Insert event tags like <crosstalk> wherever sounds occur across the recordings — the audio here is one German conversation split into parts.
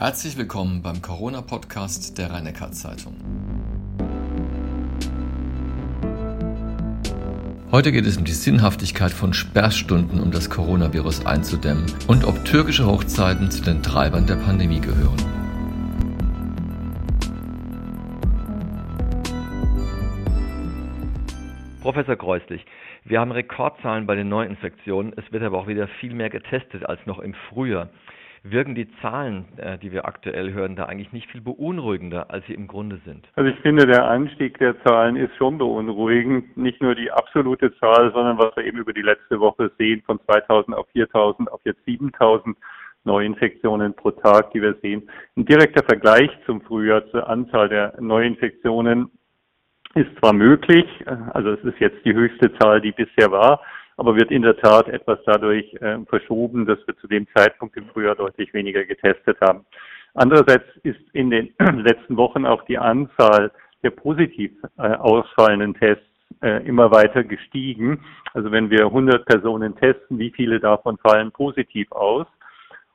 Herzlich willkommen beim Corona-Podcast der rhein zeitung Heute geht es um die Sinnhaftigkeit von Sperrstunden, um das Coronavirus einzudämmen und ob türkische Hochzeiten zu den Treibern der Pandemie gehören. Professor Kreuslich, wir haben Rekordzahlen bei den Neuinfektionen. Es wird aber auch wieder viel mehr getestet als noch im Frühjahr. Wirken die Zahlen, äh, die wir aktuell hören, da eigentlich nicht viel beunruhigender, als sie im Grunde sind? Also ich finde, der Anstieg der Zahlen ist schon beunruhigend. Nicht nur die absolute Zahl, sondern was wir eben über die letzte Woche sehen, von 2000 auf 4000 auf jetzt 7000 Neuinfektionen pro Tag, die wir sehen. Ein direkter Vergleich zum Frühjahr zur Anzahl der Neuinfektionen ist zwar möglich, also es ist jetzt die höchste Zahl, die bisher war, aber wird in der Tat etwas dadurch äh, verschoben, dass wir zu dem Zeitpunkt im Frühjahr deutlich weniger getestet haben. Andererseits ist in den <clears throat> letzten Wochen auch die Anzahl der positiv äh, ausfallenden Tests äh, immer weiter gestiegen. Also wenn wir 100 Personen testen, wie viele davon fallen positiv aus?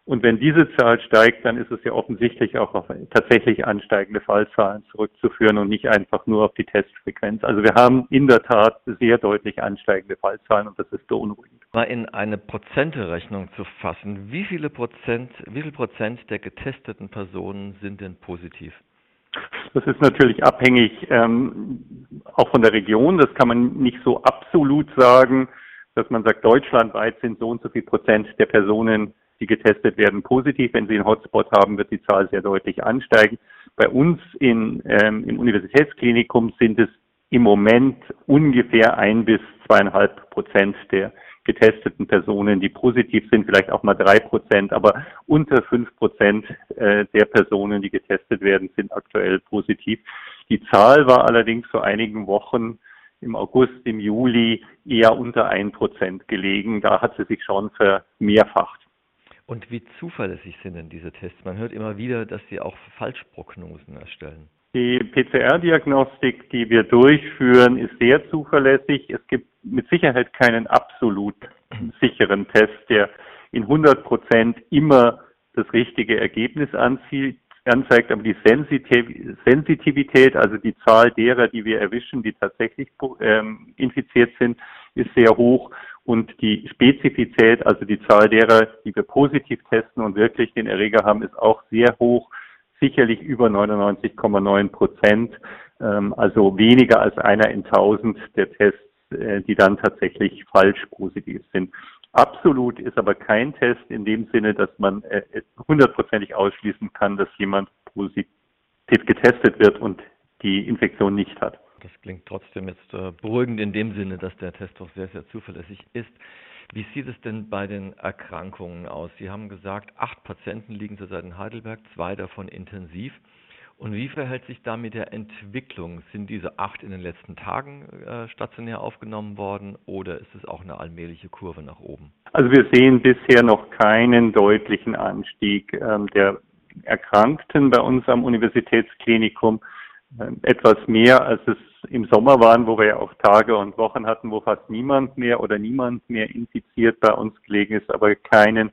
Und wenn diese Zahl steigt, dann ist es ja offensichtlich auch auf tatsächlich ansteigende Fallzahlen zurückzuführen und nicht einfach nur auf die Testfrequenz. Also wir haben in der Tat sehr deutlich ansteigende Fallzahlen und das ist beunruhigend. Mal in eine Prozenterechnung zu fassen, wie viele Prozent, wie viel Prozent der getesteten Personen sind denn positiv? Das ist natürlich abhängig ähm, auch von der Region. Das kann man nicht so absolut sagen, dass man sagt, deutschlandweit sind so und so viel Prozent der Personen die getestet werden, positiv. Wenn sie einen Hotspot haben, wird die Zahl sehr deutlich ansteigen. Bei uns in, ähm, im Universitätsklinikum sind es im Moment ungefähr ein bis zweieinhalb Prozent der getesteten Personen, die positiv sind, vielleicht auch mal drei Prozent, aber unter fünf Prozent äh, der Personen, die getestet werden, sind aktuell positiv. Die Zahl war allerdings vor einigen Wochen im August, im Juli eher unter ein Prozent gelegen. Da hat sie sich schon vermehrfacht. Und wie zuverlässig sind denn diese Tests? Man hört immer wieder, dass sie auch Falschprognosen erstellen. Die PCR-Diagnostik, die wir durchführen, ist sehr zuverlässig. Es gibt mit Sicherheit keinen absolut sicheren Test, der in 100 Prozent immer das richtige Ergebnis anzeigt, aber die Sensitivität, also die Zahl derer, die wir erwischen, die tatsächlich ähm, infiziert sind, ist sehr hoch und die Spezifität, also die Zahl derer, die wir positiv testen und wirklich den Erreger haben, ist auch sehr hoch, sicherlich über 99,9 Prozent, ähm, also weniger als einer in tausend der Tests, äh, die dann tatsächlich falsch positiv sind. Absolut ist aber kein Test in dem Sinne, dass man äh, hundertprozentig ausschließen kann, dass jemand positiv getestet wird und die Infektion nicht hat. Das klingt trotzdem jetzt äh, beruhigend in dem Sinne, dass der Test doch sehr, sehr zuverlässig ist. Wie sieht es denn bei den Erkrankungen aus? Sie haben gesagt, acht Patienten liegen zurzeit in Heidelberg, zwei davon intensiv. Und wie verhält sich da mit der Entwicklung? Sind diese acht in den letzten Tagen äh, stationär aufgenommen worden oder ist es auch eine allmähliche Kurve nach oben? Also wir sehen bisher noch keinen deutlichen Anstieg ähm, der Erkrankten bei uns am Universitätsklinikum. Ähm, etwas mehr als es im Sommer waren, wo wir ja auch Tage und Wochen hatten, wo fast niemand mehr oder niemand mehr infiziert bei uns gelegen ist, aber keinen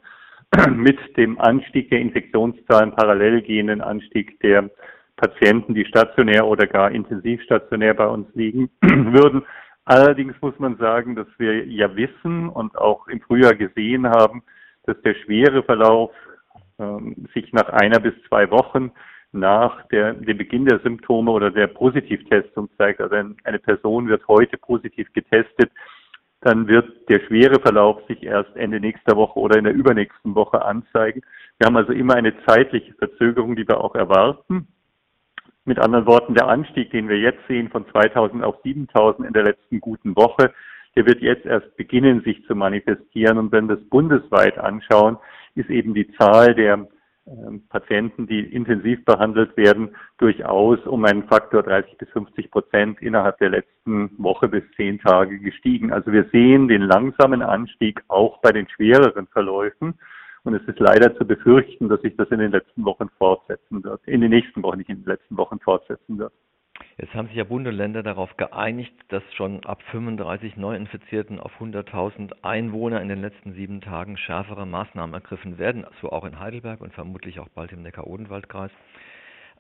<clears throat> mit dem Anstieg der Infektionszahlen parallel gehenden Anstieg der Patienten, die stationär oder gar intensivstationär bei uns liegen <clears throat> würden. Allerdings muss man sagen, dass wir ja wissen und auch im Frühjahr gesehen haben, dass der schwere Verlauf ähm, sich nach einer bis zwei Wochen nach der, dem Beginn der Symptome oder der Positivtestung zeigt. Also eine Person wird heute positiv getestet, dann wird der schwere Verlauf sich erst Ende nächster Woche oder in der übernächsten Woche anzeigen. Wir haben also immer eine zeitliche Verzögerung, die wir auch erwarten. Mit anderen Worten, der Anstieg, den wir jetzt sehen von 2000 auf 7000 in der letzten guten Woche, der wird jetzt erst beginnen, sich zu manifestieren. Und wenn wir das bundesweit anschauen, ist eben die Zahl der Patienten, die intensiv behandelt werden, durchaus um einen Faktor 30 bis 50 Prozent innerhalb der letzten Woche bis zehn Tage gestiegen. Also wir sehen den langsamen Anstieg auch bei den schwereren Verläufen. Und es ist leider zu befürchten, dass sich das in den letzten Wochen fortsetzen wird. In den nächsten Wochen, nicht in den letzten Wochen fortsetzen wird. Jetzt haben sich ja Bund und Länder darauf geeinigt, dass schon ab 35 Neuinfizierten auf 100.000 Einwohner in den letzten sieben Tagen schärfere Maßnahmen ergriffen werden, so auch in Heidelberg und vermutlich auch bald im Neckar-Odenwald-Kreis.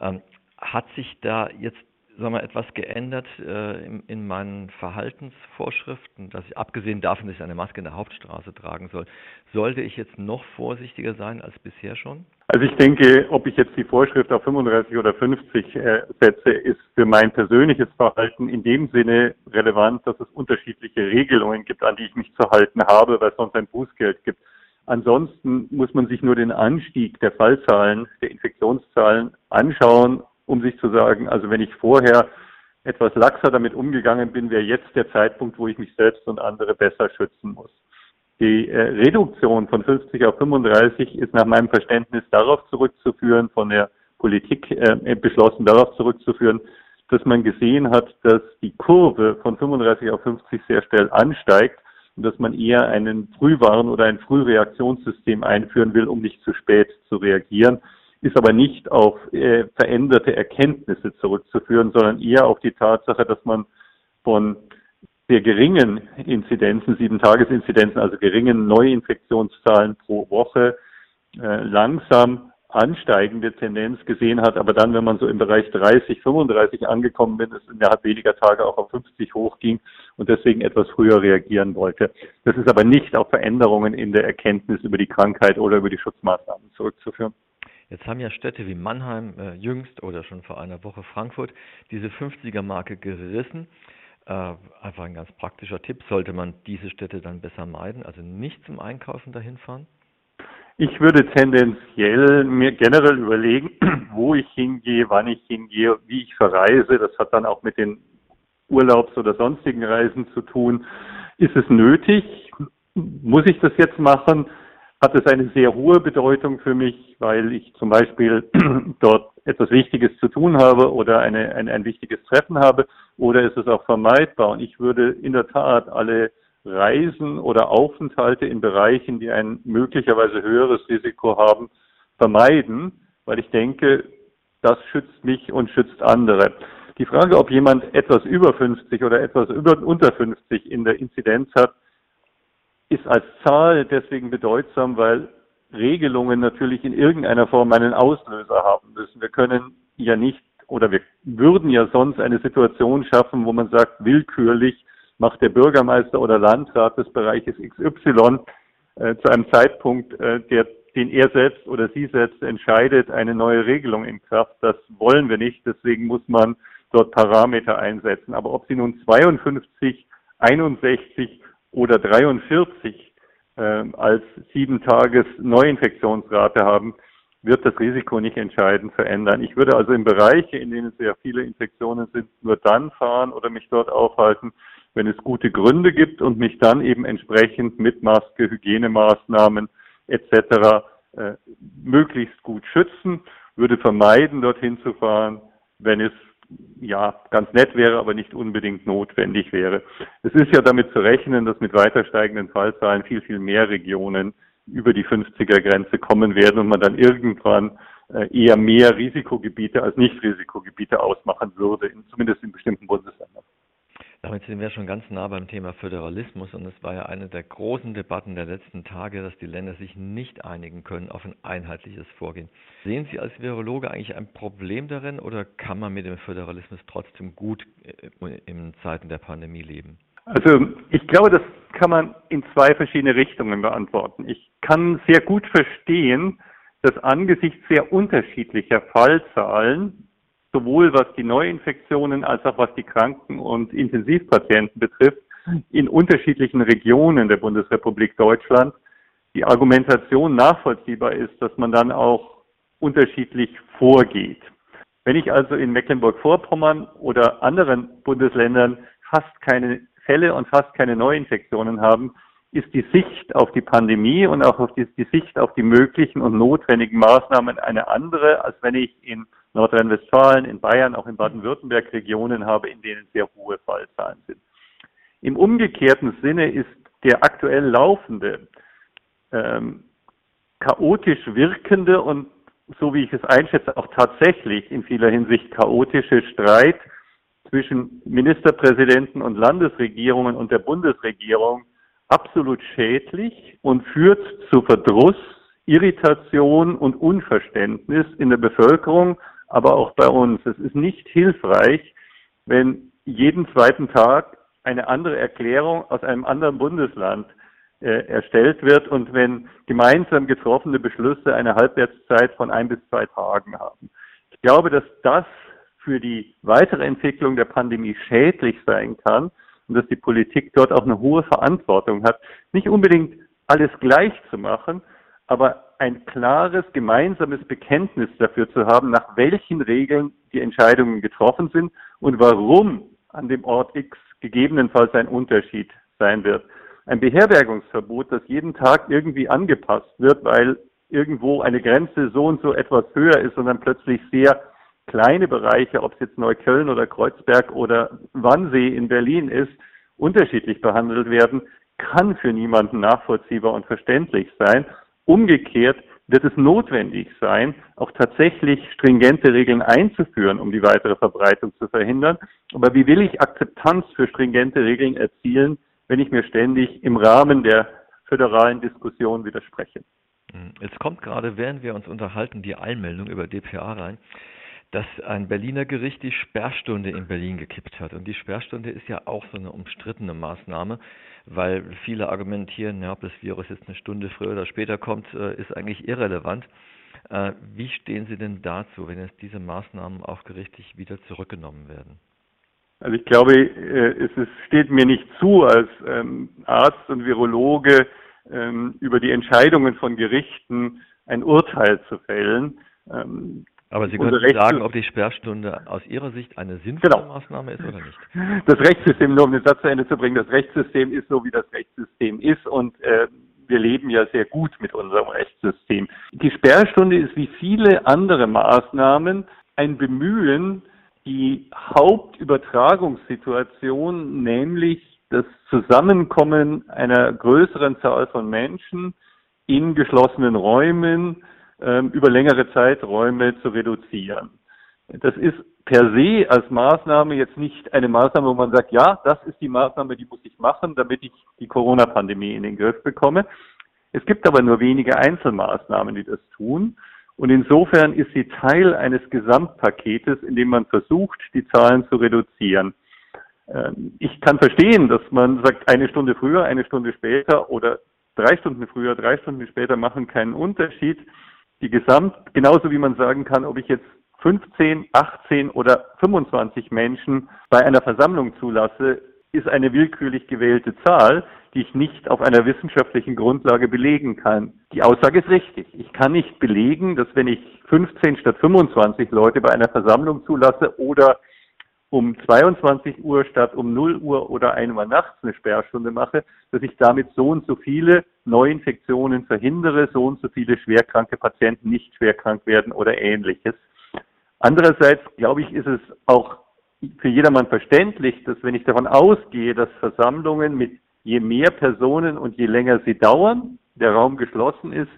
Ähm, hat sich da jetzt sagen wir, etwas geändert äh, in, in, meinen Verhaltensvorschriften, dass ich abgesehen davon, dass ich eine Maske in der Hauptstraße tragen soll, sollte ich jetzt noch vorsichtiger sein als bisher schon? Also ich denke, ob ich jetzt die Vorschrift auf 35 oder 50 äh, setze, ist für mein persönliches Verhalten in dem Sinne relevant, dass es unterschiedliche Regelungen gibt, an die ich mich zu halten habe, weil es sonst ein Bußgeld gibt. Ansonsten muss man sich nur den Anstieg der Fallzahlen, der Infektionszahlen anschauen um sich zu sagen, also wenn ich vorher etwas laxer damit umgegangen bin, wäre jetzt der Zeitpunkt, wo ich mich selbst und andere besser schützen muss. Die äh, Reduktion von 50 auf 35 ist nach meinem Verständnis darauf zurückzuführen, von der Politik äh, beschlossen, darauf zurückzuführen, dass man gesehen hat, dass die Kurve von 35 auf 50 sehr schnell ansteigt und dass man eher einen Frühwarn- oder ein Frühreaktionssystem einführen will, um nicht zu spät zu reagieren ist aber nicht auf äh, veränderte Erkenntnisse zurückzuführen, sondern eher auf die Tatsache, dass man von sehr geringen Inzidenzen, sieben Tagesinzidenzen, also geringen Neuinfektionszahlen pro Woche, äh, langsam ansteigende Tendenz gesehen hat, aber dann, wenn man so im Bereich 30, 35 angekommen bin, es innerhalb weniger Tage auch auf 50 hochging und deswegen etwas früher reagieren wollte. Das ist aber nicht auf Veränderungen in der Erkenntnis über die Krankheit oder über die Schutzmaßnahmen zurückzuführen. Jetzt haben ja Städte wie Mannheim äh, jüngst oder schon vor einer Woche Frankfurt diese 50er-Marke gerissen. Äh, einfach ein ganz praktischer Tipp. Sollte man diese Städte dann besser meiden, also nicht zum Einkaufen dahin fahren? Ich würde tendenziell mir generell überlegen, <clears throat> wo ich hingehe, wann ich hingehe, wie ich verreise. Das hat dann auch mit den Urlaubs- oder sonstigen Reisen zu tun. Ist es nötig? Muss ich das jetzt machen? Hat es eine sehr hohe Bedeutung für mich, weil ich zum Beispiel <clears throat> dort etwas Wichtiges zu tun habe oder eine, ein, ein wichtiges Treffen habe oder ist es auch vermeidbar? Und ich würde in der Tat alle Reisen oder Aufenthalte in Bereichen, die ein möglicherweise höheres Risiko haben, vermeiden, weil ich denke, das schützt mich und schützt andere. Die Frage, ob jemand etwas über 50 oder etwas über, unter 50 in der Inzidenz hat, ist als Zahl deswegen bedeutsam, weil Regelungen natürlich in irgendeiner Form einen Auslöser haben müssen. Wir können ja nicht oder wir würden ja sonst eine Situation schaffen, wo man sagt, willkürlich macht der Bürgermeister oder Landrat des Bereiches XY äh, zu einem Zeitpunkt, äh, der, den er selbst oder sie selbst entscheidet, eine neue Regelung in Kraft. Das wollen wir nicht. Deswegen muss man dort Parameter einsetzen. Aber ob sie nun 52, 61 oder 43 äh, als sieben Tages Neuinfektionsrate haben, wird das Risiko nicht entscheidend verändern. Ich würde also in Bereiche, in denen sehr viele Infektionen sind, nur dann fahren oder mich dort aufhalten, wenn es gute Gründe gibt und mich dann eben entsprechend mit Maske, Hygienemaßnahmen etc. Äh, möglichst gut schützen, würde vermeiden, dorthin zu fahren, wenn es ja, ganz nett wäre, aber nicht unbedingt notwendig wäre. Es ist ja damit zu rechnen, dass mit weiter steigenden Fallzahlen viel, viel mehr Regionen über die 50er-Grenze kommen werden und man dann irgendwann äh, eher mehr Risikogebiete als Nicht-Risikogebiete ausmachen würde, zumindest in bestimmten Bundesländern. Damit sind wir schon ganz nah beim Thema Föderalismus und es war ja eine der großen Debatten der letzten Tage, dass die Länder sich nicht einigen können auf ein einheitliches Vorgehen. Sehen Sie als Virologe eigentlich ein Problem darin oder kann man mit dem Föderalismus trotzdem gut äh, in Zeiten der Pandemie leben? Also ich glaube, das kann man in zwei verschiedene Richtungen beantworten. Ich kann sehr gut verstehen, dass angesichts sehr unterschiedlicher Fallzahlen sowohl was die Neuinfektionen als auch was die Kranken- und Intensivpatienten betrifft, in unterschiedlichen Regionen der Bundesrepublik Deutschland die Argumentation nachvollziehbar ist, dass man dann auch unterschiedlich vorgeht. Wenn ich also in Mecklenburg-Vorpommern oder anderen Bundesländern fast keine Fälle und fast keine Neuinfektionen haben, ist die Sicht auf die Pandemie und auch auf die, die Sicht auf die möglichen und notwendigen Maßnahmen eine andere, als wenn ich in Nordrhein-Westfalen, in Bayern, auch in Baden-Württemberg Regionen habe, in denen sehr hohe Fallzahlen sind. Im umgekehrten Sinne ist der aktuell laufende, ähm, chaotisch wirkende und so wie ich es einschätze, auch tatsächlich in vieler Hinsicht chaotische Streit zwischen Ministerpräsidenten und Landesregierungen und der Bundesregierung absolut schädlich und führt zu Verdruss, Irritation und Unverständnis in der Bevölkerung, aber auch bei uns. Es ist nicht hilfreich, wenn jeden zweiten Tag eine andere Erklärung aus einem anderen Bundesland äh, erstellt wird und wenn gemeinsam getroffene Beschlüsse eine Halbwertszeit von ein bis zwei Tagen haben. Ich glaube, dass das für die weitere Entwicklung der Pandemie schädlich sein kann und dass die Politik dort auch eine hohe Verantwortung hat, nicht unbedingt alles gleich zu machen, aber ein klares gemeinsames Bekenntnis dafür zu haben, nach welchen Regeln die Entscheidungen getroffen sind und warum an dem Ort X gegebenenfalls ein Unterschied sein wird. Ein Beherbergungsverbot, das jeden Tag irgendwie angepasst wird, weil irgendwo eine Grenze so und so etwas höher ist und dann plötzlich sehr kleine Bereiche, ob es jetzt Neukölln oder Kreuzberg oder Wannsee in Berlin ist, unterschiedlich behandelt werden, kann für niemanden nachvollziehbar und verständlich sein. Umgekehrt wird es notwendig sein, auch tatsächlich stringente Regeln einzuführen, um die weitere Verbreitung zu verhindern. Aber wie will ich Akzeptanz für stringente Regeln erzielen, wenn ich mir ständig im Rahmen der föderalen Diskussion widerspreche? Jetzt kommt gerade, während wir uns unterhalten, die Einmeldung über DPA rein dass ein Berliner Gericht die Sperrstunde in Berlin gekippt hat. Und die Sperrstunde ist ja auch so eine umstrittene Maßnahme, weil viele argumentieren, ja, ob das Virus jetzt eine Stunde früher oder später kommt, äh, ist eigentlich irrelevant. Äh, wie stehen Sie denn dazu, wenn jetzt diese Maßnahmen auch gerichtlich wieder zurückgenommen werden? Also ich glaube, äh, es steht mir nicht zu, als ähm, Arzt und Virologe ähm, über die Entscheidungen von Gerichten ein Urteil zu fällen. Aber Sie können sagen, ob die Sperrstunde aus Ihrer Sicht eine sinnvolle genau. Maßnahme ist oder nicht. <laughs> Das Rechtssystem, nur um den Satz zu Ende zu bringen, das Rechtssystem ist so, wie das Rechtssystem ist und äh, wir leben ja sehr gut mit unserem Rechtssystem. Die Sperrstunde ist wie viele andere Maßnahmen ein Bemühen, die Hauptübertragungssituation, nämlich das Zusammenkommen einer größeren Zahl von Menschen in geschlossenen Räumen, ähm, über längere Zeiträume zu reduzieren. Das ist per se als Maßnahme jetzt nicht eine Maßnahme, wo man sagt, ja, das ist die Maßnahme, die muss ich machen, damit ich die Corona-Pandemie in den Griff bekomme. Es gibt aber nur wenige Einzelmaßnahmen, die das tun. Und insofern ist sie Teil eines Gesamtpaketes, in dem man versucht, die Zahlen zu reduzieren. Ähm, ich kann verstehen, dass man sagt, eine Stunde früher, eine Stunde später oder drei Stunden früher, drei Stunden später machen keinen Unterschied die Gesamt, genauso wie man sagen kann, ob ich jetzt 15, 18 oder 25 Menschen bei einer Versammlung zulasse, ist eine willkürlich gewählte Zahl, die ich nicht auf einer wissenschaftlichen Grundlage belegen kann. Die Aussage ist richtig. Ich kann nicht belegen, dass wenn ich 15 statt 25 Leute bei einer Versammlung zulasse oder um 22 Uhr statt um 0 Uhr oder 1 Uhr nachts eine Sperrstunde mache, dass ich damit so und so viele Neuinfektionen verhindere, so und so viele schwerkranke Patienten nicht schwerkrank werden oder ähnliches. Andererseits, glaube ich, ist es auch für jedermann verständlich, dass wenn ich davon ausgehe, dass Versammlungen mit je mehr Personen und je länger sie dauern, der Raum geschlossen ist,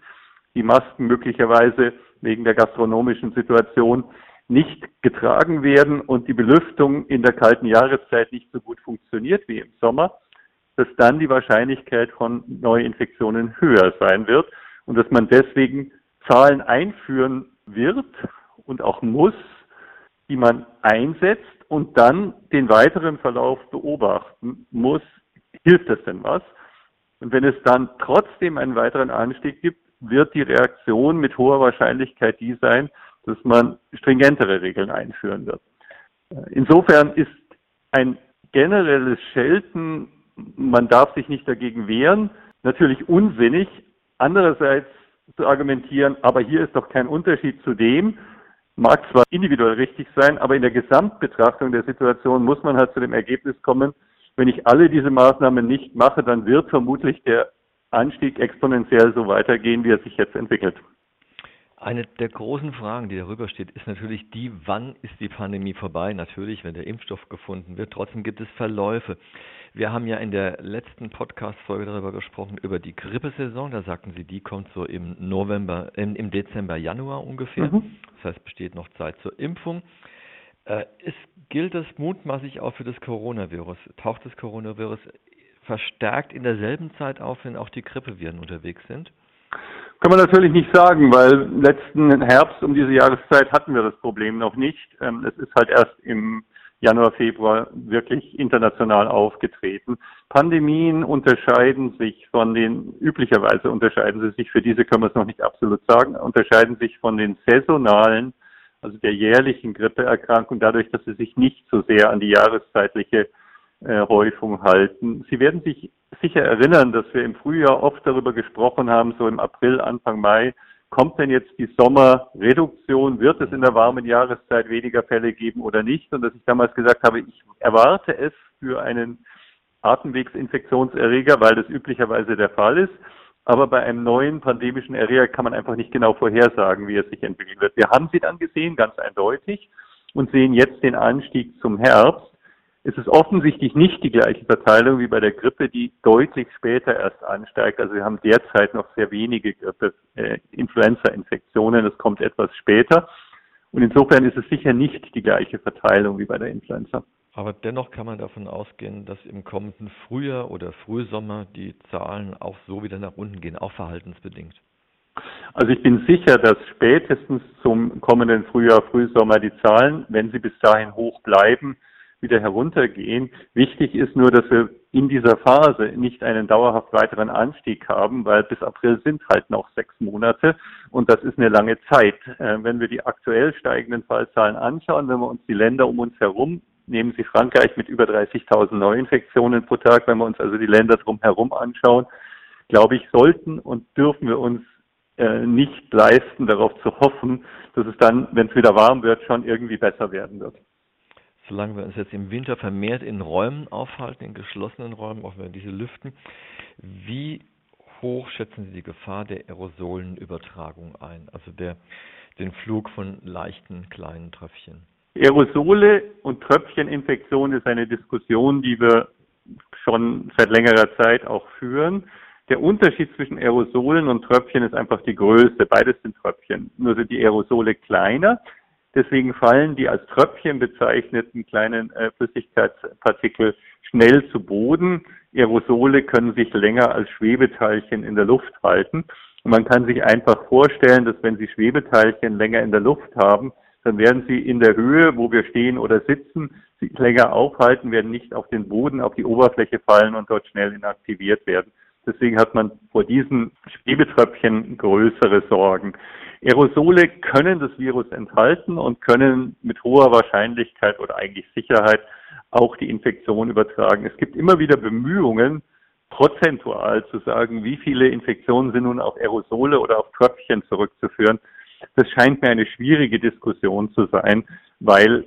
die Masken möglicherweise wegen der gastronomischen Situation nicht getragen werden und die Belüftung in der kalten Jahreszeit nicht so gut funktioniert wie im Sommer, dass dann die Wahrscheinlichkeit von Neuinfektionen höher sein wird und dass man deswegen Zahlen einführen wird und auch muss, die man einsetzt und dann den weiteren Verlauf beobachten muss. Hilft das denn was? Und wenn es dann trotzdem einen weiteren Anstieg gibt, wird die Reaktion mit hoher Wahrscheinlichkeit die sein, dass man stringentere Regeln einführen wird. Insofern ist ein generelles Schelten, man darf sich nicht dagegen wehren, natürlich unsinnig. Andererseits zu argumentieren, aber hier ist doch kein Unterschied zu dem, mag zwar individuell richtig sein, aber in der Gesamtbetrachtung der Situation muss man halt zu dem Ergebnis kommen, wenn ich alle diese Maßnahmen nicht mache, dann wird vermutlich der Anstieg exponentiell so weitergehen, wie er sich jetzt entwickelt. Eine der großen Fragen, die darüber steht, ist natürlich die, wann ist die Pandemie vorbei? Natürlich, wenn der Impfstoff gefunden wird. Trotzdem gibt es Verläufe. Wir haben ja in der letzten Podcast-Folge darüber gesprochen, über die Grippesaison. Da sagten Sie, die kommt so im November, im, Dezember, Januar ungefähr. Mhm. Das heißt, besteht noch Zeit zur Impfung. Äh, ist, gilt das mutmaßlich auch für das Coronavirus? Taucht das Coronavirus verstärkt in derselben Zeit auf, wenn auch die Grippeviren unterwegs sind? Kann man natürlich nicht sagen, weil letzten Herbst um diese Jahreszeit hatten wir das Problem noch nicht. Ähm, es ist halt erst im Januar, Februar wirklich international aufgetreten. Pandemien unterscheiden sich von den, üblicherweise unterscheiden sie sich, für diese können wir es noch nicht absolut sagen, unterscheiden sich von den saisonalen, also der jährlichen Grippeerkrankung dadurch, dass sie sich nicht so sehr an die jahreszeitliche äh, Häufung halten. Sie werden sich sicher erinnern, dass wir im Frühjahr oft darüber gesprochen haben, so im April, Anfang Mai, kommt denn jetzt die Sommerreduktion? Wird es in der warmen Jahreszeit weniger Fälle geben oder nicht? Und dass ich damals gesagt habe, ich erwarte es für einen Atemwegsinfektionserreger, weil das üblicherweise der Fall ist. Aber bei einem neuen pandemischen Erreger kann man einfach nicht genau vorhersagen, wie er sich entwickeln wird. Wir haben sie dann gesehen, ganz eindeutig, und sehen jetzt den Anstieg zum Herbst ist es offensichtlich nicht die gleiche Verteilung wie bei der Grippe, die deutlich später erst ansteigt. Also wir haben derzeit noch sehr wenige Grippe, äh, Influenza-Infektionen. Es kommt etwas später. Und insofern ist es sicher nicht die gleiche Verteilung wie bei der Influenza. Aber dennoch kann man davon ausgehen, dass im kommenden Frühjahr oder Frühsommer die Zahlen auch so wieder nach unten gehen, auch verhaltensbedingt. Also ich bin sicher, dass spätestens zum kommenden Frühjahr, Frühsommer die Zahlen, wenn sie bis dahin hoch bleiben, wieder heruntergehen. Wichtig ist nur, dass wir in dieser Phase nicht einen dauerhaft weiteren Anstieg haben, weil bis April sind halt noch sechs Monate und das ist eine lange Zeit. Äh, wenn wir die aktuell steigenden Fallzahlen anschauen, wenn wir uns die Länder um uns herum nehmen Sie Frankreich mit über 30.000 Neuinfektionen pro Tag. Wenn wir uns also die Länder drumherum anschauen, glaube ich, sollten und dürfen wir uns äh, nicht leisten, darauf zu hoffen, dass es dann, wenn es wieder warm wird, schon irgendwie besser werden wird solange wir uns jetzt im Winter vermehrt in Räumen aufhalten, in geschlossenen Räumen, auch wenn diese lüften, wie hoch schätzen Sie die Gefahr der Aerosolenübertragung ein, also der, den Flug von leichten kleinen Tröpfchen? Aerosole und Tröpfcheninfektion ist eine Diskussion, die wir schon seit längerer Zeit auch führen. Der Unterschied zwischen Aerosolen und Tröpfchen ist einfach die Größe. Beides sind Tröpfchen. Nur sind die Aerosole kleiner. Deswegen fallen die als Tröpfchen bezeichneten kleinen äh, Flüssigkeitspartikel schnell zu Boden. Aerosole können sich länger als Schwebeteilchen in der Luft halten. Und man kann sich einfach vorstellen, dass wenn Sie Schwebeteilchen länger in der Luft haben, dann werden sie in der Höhe, wo wir stehen oder sitzen, sich länger aufhalten, werden nicht auf den Boden, auf die Oberfläche fallen und dort schnell inaktiviert werden. Deswegen hat man vor diesen Schwebetröpfchen größere Sorgen. Aerosole können das Virus enthalten und können mit hoher Wahrscheinlichkeit oder eigentlich Sicherheit auch die Infektion übertragen. Es gibt immer wieder Bemühungen, prozentual zu sagen, wie viele Infektionen sind nun auf Aerosole oder auf Tröpfchen zurückzuführen. Das scheint mir eine schwierige Diskussion zu sein, weil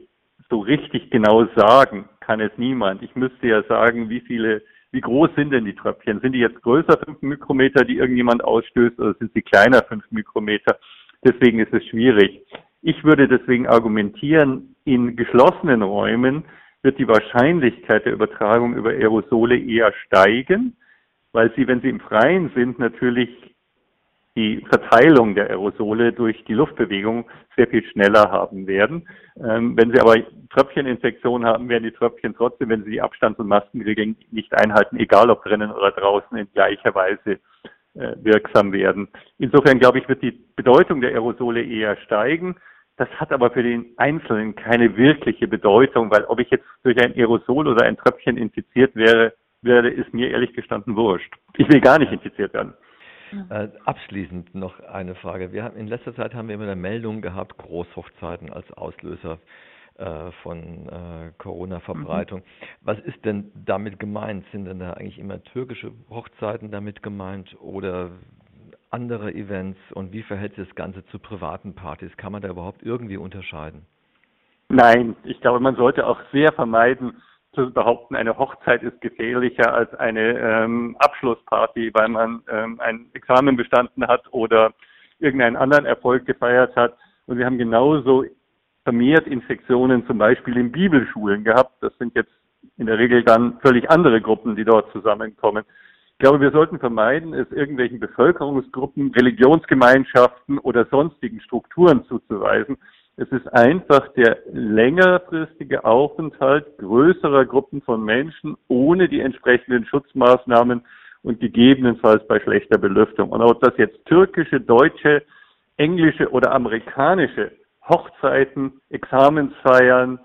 so richtig genau sagen kann es niemand. Ich müsste ja sagen, wie viele, wie groß sind denn die Tröpfchen? Sind die jetzt größer, fünf Mikrometer, die irgendjemand ausstößt, oder sind sie kleiner, fünf Mikrometer? Deswegen ist es schwierig. Ich würde deswegen argumentieren, in geschlossenen Räumen wird die Wahrscheinlichkeit der Übertragung über Aerosole eher steigen, weil sie, wenn sie im Freien sind, natürlich die Verteilung der Aerosole durch die Luftbewegung sehr viel schneller haben werden. Ähm, wenn Sie aber Tröpfcheninfektionen haben, werden die Tröpfchen trotzdem, wenn Sie die Abstands- und Maskenregeln nicht einhalten, egal ob drinnen oder draußen, in gleicher Weise äh, wirksam werden. Insofern glaube ich, wird die Bedeutung der Aerosole eher steigen. Das hat aber für den Einzelnen keine wirkliche Bedeutung, weil ob ich jetzt durch ein Aerosol oder ein Tröpfchen infiziert wäre, werde, ist mir ehrlich gestanden wurscht. Ich will gar nicht infiziert werden. Äh, abschließend noch eine Frage. Wir haben in letzter Zeit haben wir immer eine Meldung gehabt, Großhochzeiten als Auslöser äh, von äh, Corona-Verbreitung. Mhm. Was ist denn damit gemeint? Sind denn da eigentlich immer türkische Hochzeiten damit gemeint oder andere Events? Und wie verhält sich das Ganze zu privaten Partys? Kann man da überhaupt irgendwie unterscheiden? Nein, ich glaube, man sollte auch sehr vermeiden, zu behaupten, eine Hochzeit ist gefährlicher als eine ähm, Abschlussparty, weil man ähm, ein Examen bestanden hat oder irgendeinen anderen Erfolg gefeiert hat. Und wir haben genauso vermehrt Infektionen zum Beispiel in Bibelschulen gehabt. Das sind jetzt in der Regel dann völlig andere Gruppen, die dort zusammenkommen. Ich glaube, wir sollten vermeiden, es irgendwelchen Bevölkerungsgruppen, Religionsgemeinschaften oder sonstigen Strukturen zuzuweisen. Es ist einfach der längerfristige Aufenthalt größerer Gruppen von Menschen ohne die entsprechenden Schutzmaßnahmen und gegebenenfalls bei schlechter Belüftung. Und ob das jetzt türkische, deutsche, englische oder amerikanische Hochzeiten, Examensfeiern,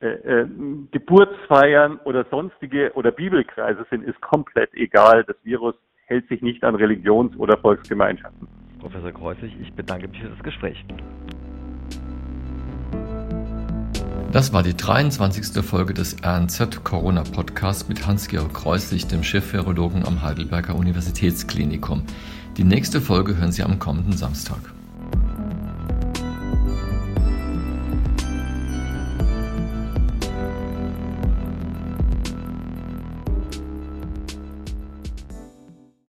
äh, äh, Geburtsfeiern oder sonstige oder Bibelkreise sind, ist komplett egal. Das Virus hält sich nicht an Religions- oder Volksgemeinschaften. Professor Kreuzig, ich bedanke mich für das Gespräch. Das war die 23. Folge des RNZ Corona Podcasts mit Hans-Georg Kreuslich, dem Chef-Virologen am Heidelberger Universitätsklinikum. Die nächste Folge hören Sie am kommenden Samstag.